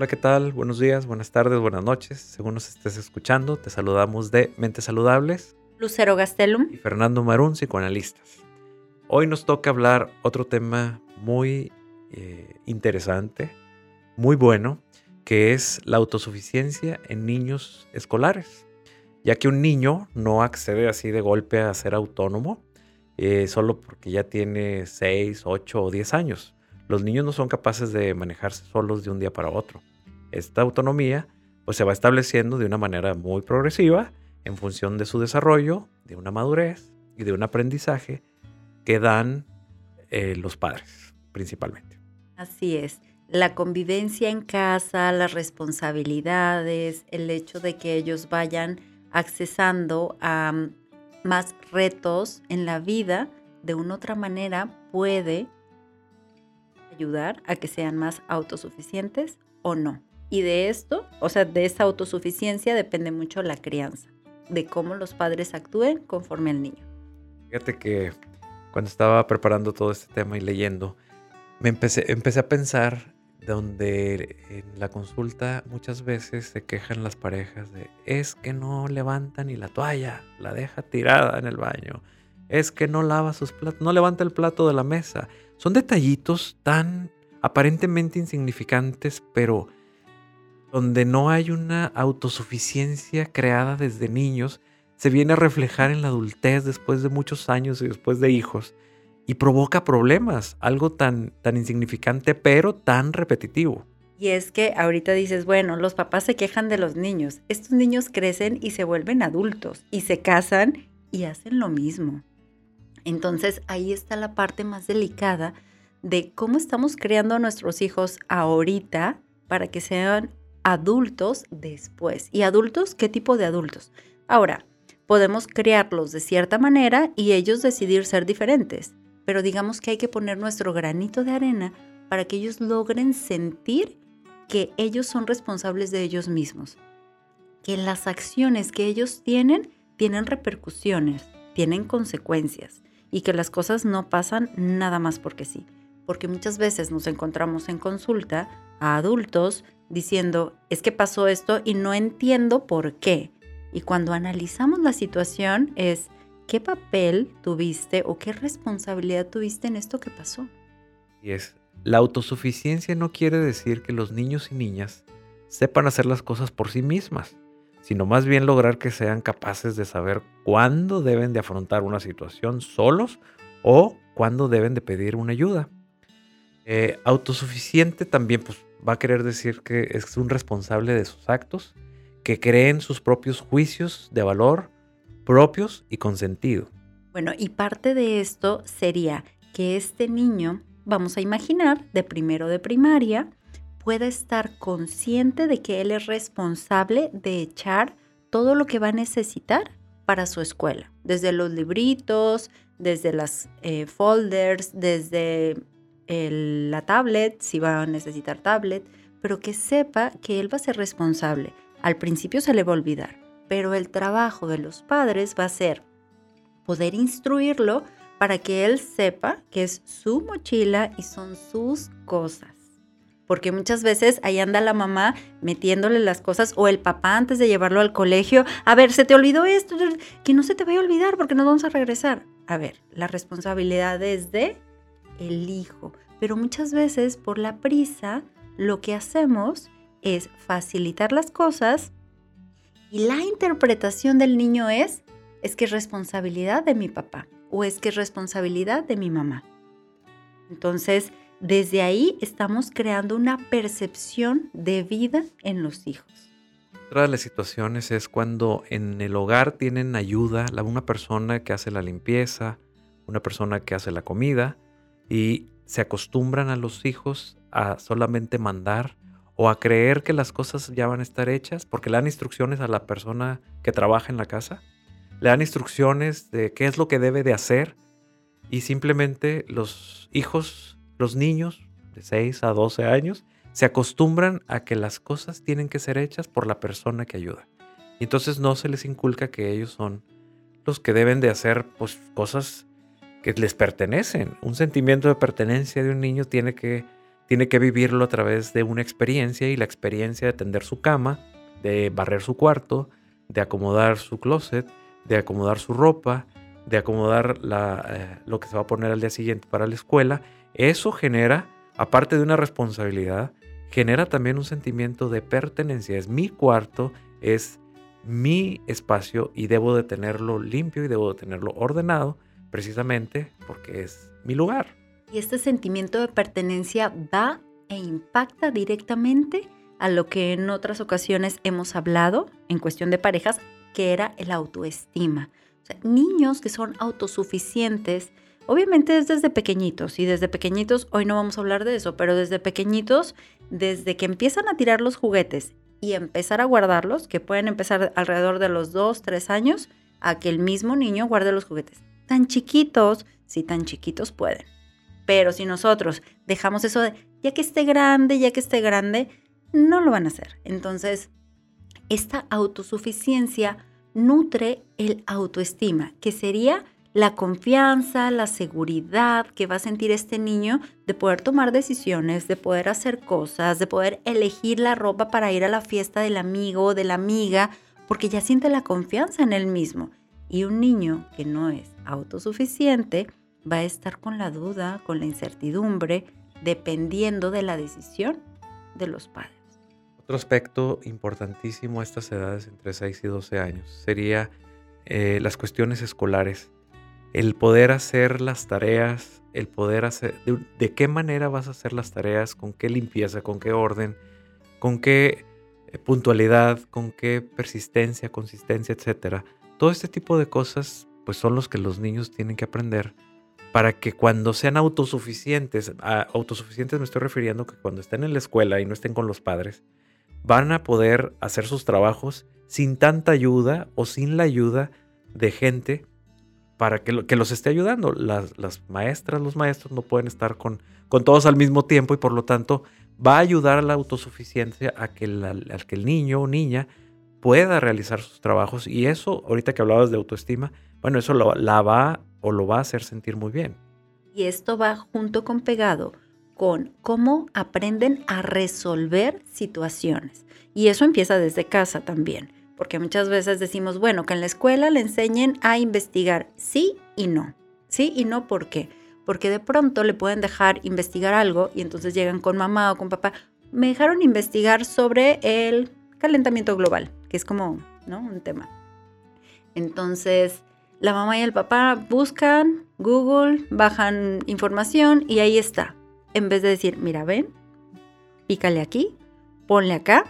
Hola, ¿qué tal? Buenos días, buenas tardes, buenas noches. Según nos estés escuchando, te saludamos de Mentes Saludables. Lucero Gastelum. Y Fernando Marún, psicoanalistas. Hoy nos toca hablar otro tema muy eh, interesante, muy bueno, que es la autosuficiencia en niños escolares. Ya que un niño no accede así de golpe a ser autónomo, eh, solo porque ya tiene 6, 8 o 10 años. Los niños no son capaces de manejarse solos de un día para otro. Esta autonomía pues se va estableciendo de una manera muy progresiva en función de su desarrollo, de una madurez y de un aprendizaje que dan eh, los padres principalmente. Así es. La convivencia en casa, las responsabilidades, el hecho de que ellos vayan accesando a mm, más retos en la vida de una otra manera puede ayudar a que sean más autosuficientes o no. Y de esto, o sea, de esa autosuficiencia depende mucho la crianza, de cómo los padres actúen conforme al niño. Fíjate que cuando estaba preparando todo este tema y leyendo, me empecé, empecé a pensar donde en la consulta muchas veces se quejan las parejas de es que no levanta ni la toalla, la deja tirada en el baño, es que no lava sus platos, no levanta el plato de la mesa. Son detallitos tan aparentemente insignificantes, pero donde no hay una autosuficiencia creada desde niños, se viene a reflejar en la adultez después de muchos años y después de hijos y provoca problemas, algo tan, tan insignificante pero tan repetitivo. Y es que ahorita dices, bueno, los papás se quejan de los niños. Estos niños crecen y se vuelven adultos y se casan y hacen lo mismo. Entonces ahí está la parte más delicada de cómo estamos creando a nuestros hijos ahorita para que sean adultos después. ¿Y adultos? ¿Qué tipo de adultos? Ahora, podemos criarlos de cierta manera y ellos decidir ser diferentes, pero digamos que hay que poner nuestro granito de arena para que ellos logren sentir que ellos son responsables de ellos mismos, que las acciones que ellos tienen tienen repercusiones, tienen consecuencias y que las cosas no pasan nada más porque sí. Porque muchas veces nos encontramos en consulta a adultos diciendo, es que pasó esto y no entiendo por qué. Y cuando analizamos la situación es, ¿qué papel tuviste o qué responsabilidad tuviste en esto que pasó? Y es, la autosuficiencia no quiere decir que los niños y niñas sepan hacer las cosas por sí mismas, sino más bien lograr que sean capaces de saber cuándo deben de afrontar una situación solos o cuándo deben de pedir una ayuda. Eh, autosuficiente también pues, va a querer decir que es un responsable de sus actos, que creen sus propios juicios de valor propios y con sentido. Bueno, y parte de esto sería que este niño, vamos a imaginar, de primero de primaria, pueda estar consciente de que él es responsable de echar todo lo que va a necesitar para su escuela, desde los libritos, desde las eh, folders, desde la tablet, si va a necesitar tablet, pero que sepa que él va a ser responsable. Al principio se le va a olvidar, pero el trabajo de los padres va a ser poder instruirlo para que él sepa que es su mochila y son sus cosas. Porque muchas veces ahí anda la mamá metiéndole las cosas o el papá antes de llevarlo al colegio. A ver, se te olvidó esto, que no se te vaya a olvidar porque nos vamos a regresar. A ver, la responsabilidad es de el hijo. Pero muchas veces por la prisa lo que hacemos es facilitar las cosas y la interpretación del niño es, es que es responsabilidad de mi papá o es que es responsabilidad de mi mamá. Entonces, desde ahí estamos creando una percepción de vida en los hijos. Otra de las situaciones es cuando en el hogar tienen ayuda, una persona que hace la limpieza, una persona que hace la comida, y se acostumbran a los hijos a solamente mandar o a creer que las cosas ya van a estar hechas porque le dan instrucciones a la persona que trabaja en la casa, le dan instrucciones de qué es lo que debe de hacer y simplemente los hijos, los niños de 6 a 12 años, se acostumbran a que las cosas tienen que ser hechas por la persona que ayuda. Y entonces no se les inculca que ellos son los que deben de hacer pues, cosas que les pertenecen. Un sentimiento de pertenencia de un niño tiene que, tiene que vivirlo a través de una experiencia y la experiencia de tender su cama, de barrer su cuarto, de acomodar su closet, de acomodar su ropa, de acomodar eh, lo que se va a poner al día siguiente para la escuela, eso genera, aparte de una responsabilidad, genera también un sentimiento de pertenencia. Es mi cuarto, es mi espacio y debo de tenerlo limpio y debo de tenerlo ordenado precisamente porque es mi lugar. Y este sentimiento de pertenencia va e impacta directamente a lo que en otras ocasiones hemos hablado en cuestión de parejas, que era el autoestima. Niños que son autosuficientes, obviamente es desde pequeñitos, y desde pequeñitos, hoy no vamos a hablar de eso, pero desde pequeñitos, desde que empiezan a tirar los juguetes y empezar a guardarlos, que pueden empezar alrededor de los 2, 3 años, a que el mismo niño guarde los juguetes. Tan chiquitos, si tan chiquitos pueden. Pero si nosotros dejamos eso de, ya que esté grande, ya que esté grande, no lo van a hacer. Entonces, esta autosuficiencia nutre el autoestima, que sería la confianza, la seguridad que va a sentir este niño de poder tomar decisiones, de poder hacer cosas, de poder elegir la ropa para ir a la fiesta del amigo o de la amiga, porque ya siente la confianza en él mismo. Y un niño que no es autosuficiente va a estar con la duda, con la incertidumbre, dependiendo de la decisión de los padres. Otro aspecto importantísimo a estas edades entre 6 y 12 años sería eh, las cuestiones escolares. El poder hacer las tareas, el poder hacer, de, qué manera vas a hacer las tareas, con qué limpieza, con qué orden, con qué eh, puntualidad, con qué persistencia, consistencia, etcétera. Todo este tipo de cosas, pues son los que los niños tienen que aprender para que cuando sean autosuficientes, a autosuficientes me estoy refiriendo que cuando estén en la escuela y no estén con los padres, van a poder hacer sus trabajos sin tanta ayuda o sin la ayuda de gente para que, que los esté ayudando. Las, las, maestras, los maestros no pueden estar con, con todos al mismo tiempo y por lo tanto va a ayudar a la autosuficiencia a que, que el niño o niña pueda realizar sus trabajos y eso, ahorita que hablabas de autoestima, bueno, eso la va o lo va a hacer sentir muy bien. Y esto va junto con pegado con cómo aprenden a resolver situaciones. Y eso empieza desde casa también porque muchas veces decimos, bueno, que en la escuela le enseñen a investigar sí y no. Sí y no, ¿por qué? Porque de pronto le pueden dejar investigar algo y entonces llegan con mamá o con papá. Me dejaron investigar sobre el calentamiento global, que es como, ¿no? Un tema. Entonces, la mamá y el papá buscan Google, bajan información y ahí está. En vez de decir, mira, ven, pícale aquí, ponle acá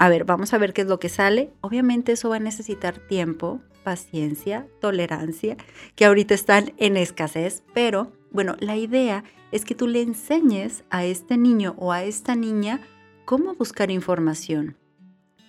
a ver, vamos a ver qué es lo que sale. Obviamente eso va a necesitar tiempo, paciencia, tolerancia, que ahorita están en escasez, pero bueno, la idea es que tú le enseñes a este niño o a esta niña cómo buscar información.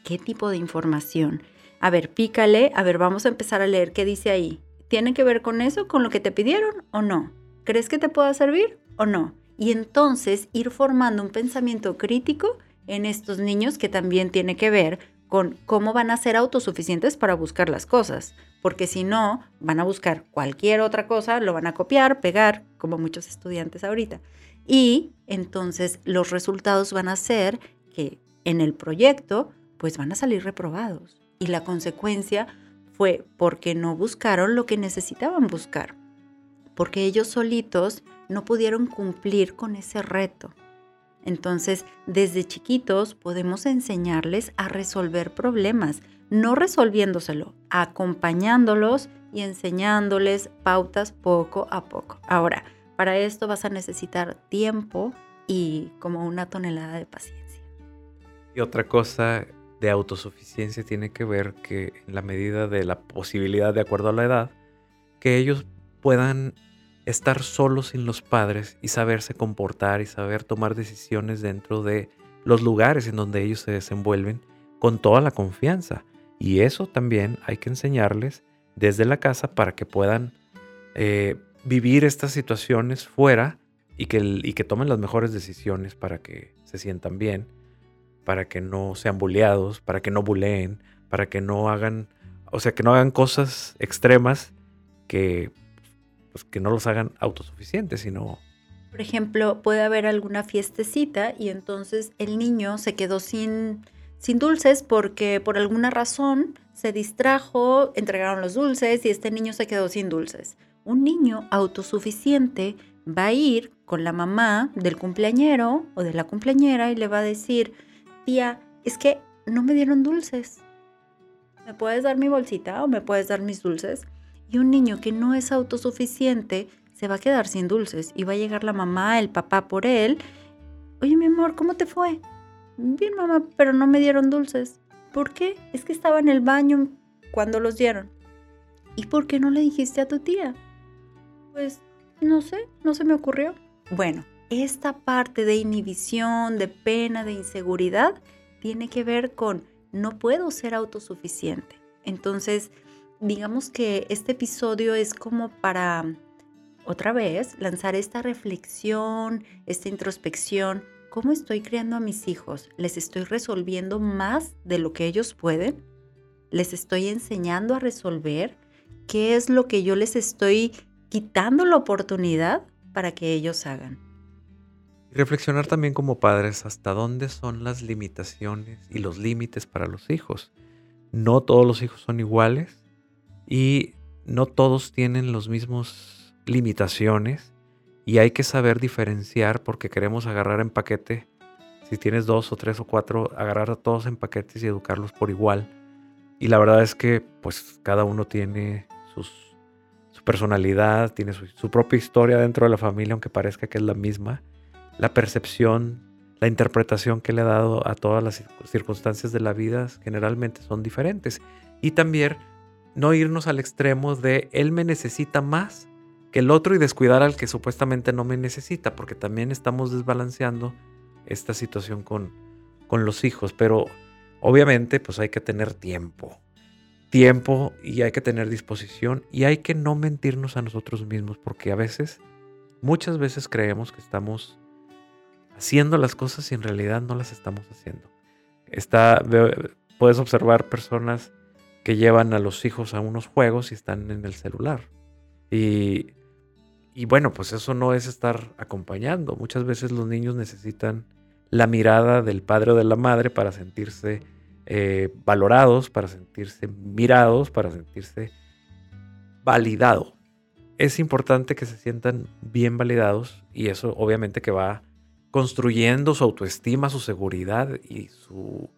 ¿Qué tipo de información? A ver, pícale, a ver, vamos a empezar a leer qué dice ahí. ¿Tiene que ver con eso, con lo que te pidieron o no? ¿Crees que te pueda servir o no? Y entonces ir formando un pensamiento crítico en estos niños que también tiene que ver con cómo van a ser autosuficientes para buscar las cosas, porque si no, van a buscar cualquier otra cosa, lo van a copiar, pegar, como muchos estudiantes ahorita. Y entonces los resultados van a ser que en el proyecto, pues van a salir reprobados. Y la consecuencia fue porque no buscaron lo que necesitaban buscar, porque ellos solitos no pudieron cumplir con ese reto. Entonces, desde chiquitos podemos enseñarles a resolver problemas, no resolviéndoselo, acompañándolos y enseñándoles pautas poco a poco. Ahora, para esto vas a necesitar tiempo y como una tonelada de paciencia. Y otra cosa de autosuficiencia tiene que ver que en la medida de la posibilidad, de acuerdo a la edad, que ellos puedan estar solos sin los padres y saberse comportar y saber tomar decisiones dentro de los lugares en donde ellos se desenvuelven con toda la confianza. Y eso también hay que enseñarles desde la casa para que puedan eh, vivir estas situaciones fuera y que, y que tomen las mejores decisiones para que se sientan bien, para que no sean bulleados, para que no buleen, para que no hagan, o sea, que no hagan cosas extremas que pues, que no los hagan autosuficientes, sino Por ejemplo, puede haber alguna fiestecita y entonces el niño se quedó sin, sin dulces porque por alguna razón se distrajo, entregaron los dulces y este niño se quedó sin dulces. Un niño autosuficiente va a ir con la mamá del cumpleañero o de la cumpleañera y le va a decir, tía, es que no me dieron dulces. ¿Me puedes dar mi bolsita o me puedes dar mis dulces? Y un niño que no es autosuficiente se va a quedar sin dulces y va a llegar la mamá, el papá por él. Oye, mi amor, ¿cómo te fue? Bien, mamá, pero no me dieron dulces. ¿Por qué? Es que estaba en el baño cuando los dieron. ¿Y por qué no le dijiste a tu tía? Pues no sé, no se me ocurrió. Bueno, esta parte de inhibición, de pena, de inseguridad, tiene que ver con no puedo ser autosuficiente. Entonces, digamos que este episodio es como para, otra vez, lanzar esta reflexión, esta introspección. ¿Cómo estoy criando a mis hijos? ¿Les estoy resolviendo más de lo que ellos pueden? ¿Les estoy enseñando a resolver? ¿Qué es lo que yo les estoy quitando la oportunidad para que ellos hagan? Reflexionar también como padres hasta dónde son las limitaciones y los límites para los hijos. No todos los hijos son iguales y no todos tienen los mismos limitaciones y hay que saber diferenciar porque queremos agarrar en paquete, si tienes dos o tres o cuatro, agarrar a todos en paquetes y educarlos por igual. Y la verdad es que pues cada uno tiene su personalidad, tiene su, su propia historia dentro de la familia, aunque parezca que es la misma la percepción, la interpretación que le ha dado a todas las circunstancias de la vida generalmente son diferentes. Y también no irnos al extremo de él me necesita más que el otro y descuidar al que supuestamente no me necesita, porque también estamos desbalanceando esta situación con, con los hijos. Pero obviamente pues hay que tener tiempo. Tiempo y hay que tener disposición y hay que no mentirnos a nosotros mismos, porque a veces, muchas veces creemos que estamos haciendo las cosas y en realidad no las estamos haciendo. Está, puedes observar personas que llevan a los hijos a unos juegos y están en el celular. Y, y bueno, pues eso no es estar acompañando. Muchas veces los niños necesitan la mirada del padre o de la madre para sentirse eh, valorados, para sentirse mirados, para sentirse validado. Es importante que se sientan bien validados y eso obviamente que va construyendo su autoestima, su seguridad y su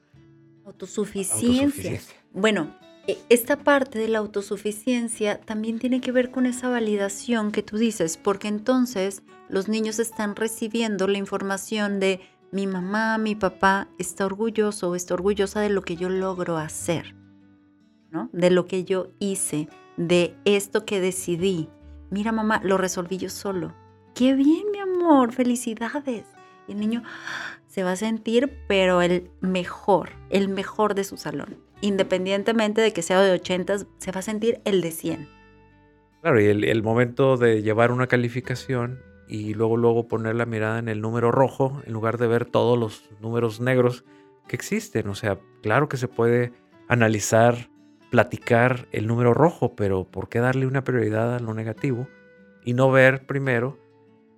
autosuficiencia. Bueno, e, esta parte de la autosuficiencia también tiene que ver con esa validación que tú dices, porque entonces los niños están recibiendo la información de mi mamá, mi papá está orgulloso o está orgullosa de lo que yo logro hacer, ¿no? De lo que yo hice, de esto que decidí. Mira mamá, lo resolví yo solo. Qué bien, mi amor, felicidades. El niño se va a sentir, pero el mejor, el mejor de su salón. Independientemente de que sea de 80, se va a sentir el de 100. Claro, y el, momento de llevar una calificación y luego, luego poner la mirada en el número rojo en lugar de ver todos los números negros que existen. O sea, claro que se puede analizar, platicar el número rojo, pero ¿por qué darle una prioridad a lo negativo y no ver primero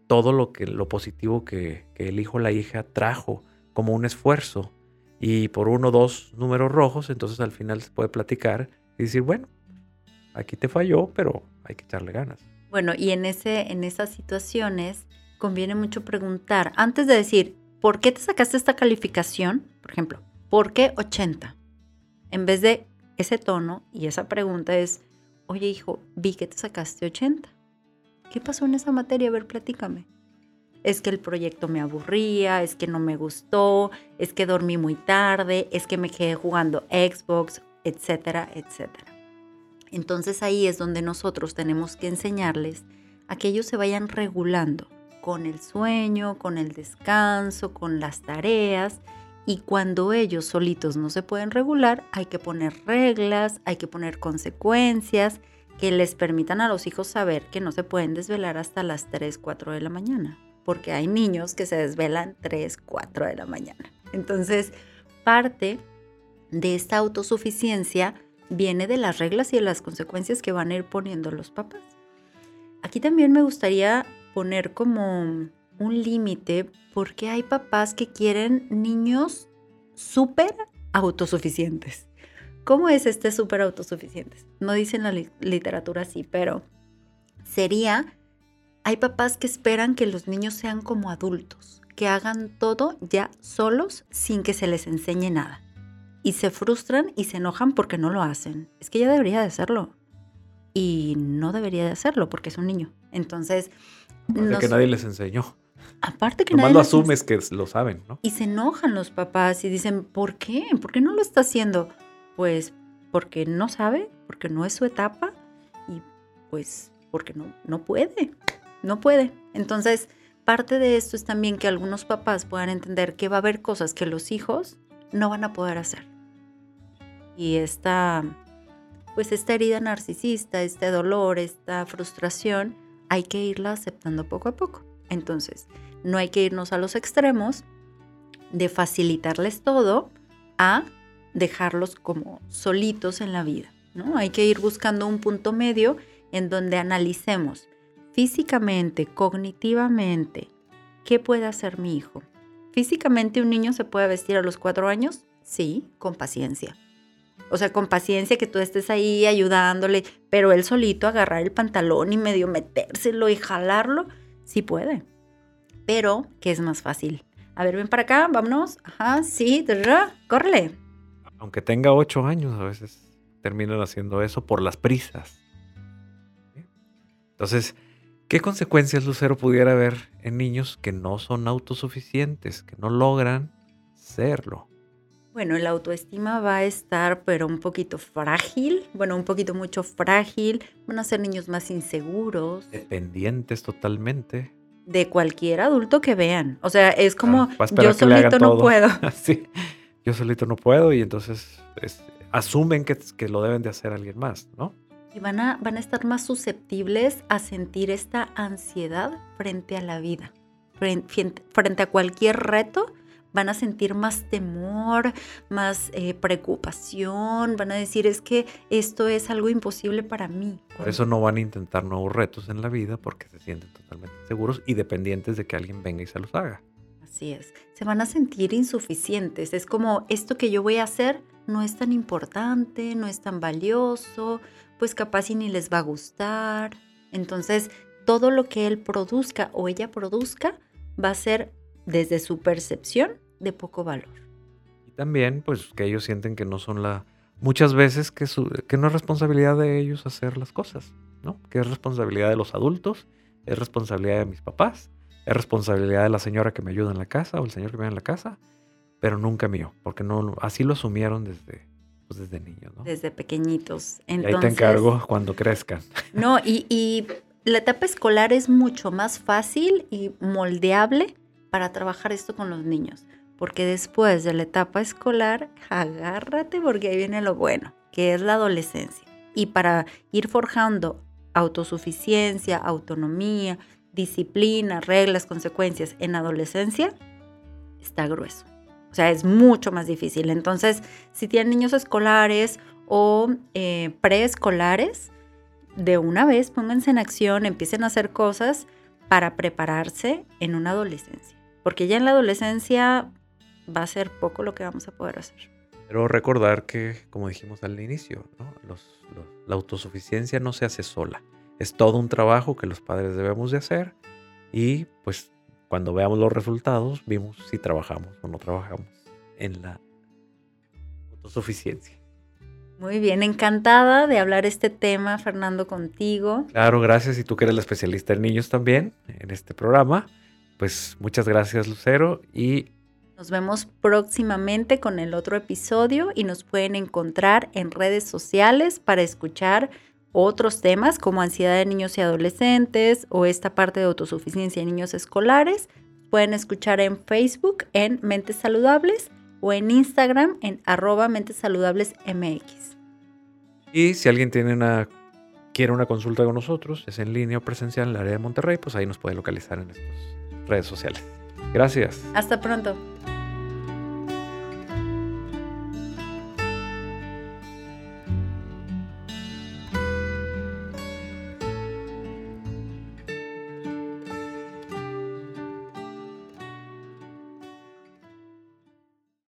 todo lo, que, lo positivo que, el hijo o la hija trajo como un esfuerzo. Y por uno o dos números rojos, entonces al final se puede platicar y decir, bueno, aquí te falló, pero hay que echarle ganas. Bueno, y en, ese, en esas situaciones conviene mucho preguntar, antes de decir, ¿por qué te sacaste esta calificación? Por ejemplo, ¿por qué 80? En vez de ese tono y esa pregunta es, oye hijo, vi que te sacaste 80. ¿Qué pasó en esa materia? A ver, platícame. Es que el proyecto me aburría, es que no me gustó, es que dormí muy tarde, es que me quedé jugando Xbox, etcétera, etcétera. Entonces ahí es donde nosotros tenemos que enseñarles a que ellos se vayan regulando con el sueño, con el descanso, con las tareas. Y cuando ellos solitos no se pueden regular, hay que poner reglas, hay que poner consecuencias que les permitan a los hijos saber que no se pueden desvelar hasta las 3, 4 de la mañana, porque hay niños que se desvelan 3, 4 de la mañana. Entonces, parte de esta autosuficiencia viene de las reglas y de las consecuencias que van a ir poniendo los papás. Aquí también me gustaría poner como un límite porque hay papás que quieren niños súper autosuficientes. ¿Cómo es este súper autosuficientes? No dice en la literatura así, pero sería, hay papás que esperan que los niños sean como adultos, que hagan todo ya solos sin que se les enseñe nada. Y se frustran y se enojan porque no lo hacen. Es que ya debería de hacerlo. Y no debería de hacerlo porque es un niño. Entonces... No que nadie les enseñó. Aparte que Nomás lo asumes que lo saben, ¿no? Y se enojan los papás y dicen, ¿por qué? ¿Por qué no lo está haciendo? Pues porque no sabe, porque no es su etapa y pues porque no, no puede, no puede. Entonces, parte de esto es también que algunos papás puedan entender que va a haber cosas que los hijos no van a poder hacer. Y esta, pues esta herida narcisista, este dolor, esta frustración, hay que irla aceptando poco a poco. Entonces, no hay que irnos a los extremos de facilitarles todo a dejarlos como solitos en la vida, ¿no? Hay que ir buscando un punto medio en donde analicemos físicamente, cognitivamente, ¿qué puede hacer mi hijo? Físicamente un niño se puede vestir a los cuatro años, sí, con paciencia. O sea, con paciencia que tú estés ahí ayudándole, pero él solito agarrar el pantalón y medio metérselo y jalarlo, sí puede. Pero, ¿qué es más fácil? A ver, ven para acá, vámonos. Ajá, sí, córrele aunque tenga ocho años, a veces terminan haciendo eso por las prisas. Entonces, ¿qué consecuencias, Lucero, pudiera haber en niños que no son autosuficientes, que no logran serlo? Bueno, la autoestima va a estar, pero un poquito frágil, bueno, un poquito mucho frágil, van a ser niños más inseguros. Dependientes totalmente. De cualquier adulto que vean. O sea, es como, yo solito no puedo. sí yo solito no puedo y entonces asumen que, que, lo deben de hacer alguien más, ¿no? Y van a, van a estar más susceptibles a sentir esta ansiedad frente a la vida, frente, a cualquier reto. Van a sentir más temor, más eh, preocupación, van a decir es que esto es algo imposible para mí. Por eso no van a intentar nuevos retos en la vida porque se sienten totalmente seguros y dependientes de que alguien venga y se los haga. Así es. Se van a sentir insuficientes. Es como esto que yo voy a hacer no es tan importante, no es tan valioso, pues capaz y ni les va a gustar. Entonces, todo lo que él produzca o ella produzca va a ser desde su percepción de poco valor. Y también, pues, que ellos sienten que no son la... Muchas veces que, que no es responsabilidad de ellos hacer las cosas, ¿no? Que es responsabilidad de los adultos, es responsabilidad de mis papás, es responsabilidad de la señora que me ayuda en la casa o el señor que me ayuda en la casa, pero nunca mío, porque no, así lo asumieron desde, pues desde niños, ¿no? Desde pequeñitos. y ahí te encargo cuando crezcan. No, y, y la etapa escolar es mucho más fácil y moldeable para trabajar esto con los niños, porque después de la etapa escolar, agárrate porque ahí viene lo bueno, que es la adolescencia. Y para ir forjando autosuficiencia, autonomía, disciplina, reglas, consecuencias en adolescencia, está grueso. O sea, es mucho más difícil. Entonces, si tienen niños escolares o eh, preescolares, de una vez pónganse en acción, empiecen a hacer cosas para prepararse en una adolescencia. Porque ya en la adolescencia va a ser poco lo que vamos a poder hacer. Pero recordar que, como dijimos al inicio, la autosuficiencia no se hace sola. Es todo un trabajo que los padres debemos de hacer y pues cuando veamos los resultados vimos si trabajamos o no trabajamos en la autosuficiencia. Muy bien, encantada de hablar este tema, Fernando, contigo. Claro, gracias. Y tú que eres la especialista en niños también en este programa, pues muchas gracias, Lucero. Y nos vemos próximamente con el otro episodio y nos pueden encontrar en redes sociales para escuchar otros temas como ansiedad de niños y adolescentes o esta parte de autosuficiencia en niños escolares, pueden escuchar en Facebook en Mentes Saludables o en Instagram en arroba Mentes Saludables MX. Y si alguien tiene una, quiere una consulta con nosotros, es en línea o presencial en el área de Monterrey, pues ahí nos puede localizar en estas redes sociales. Gracias. Hasta pronto.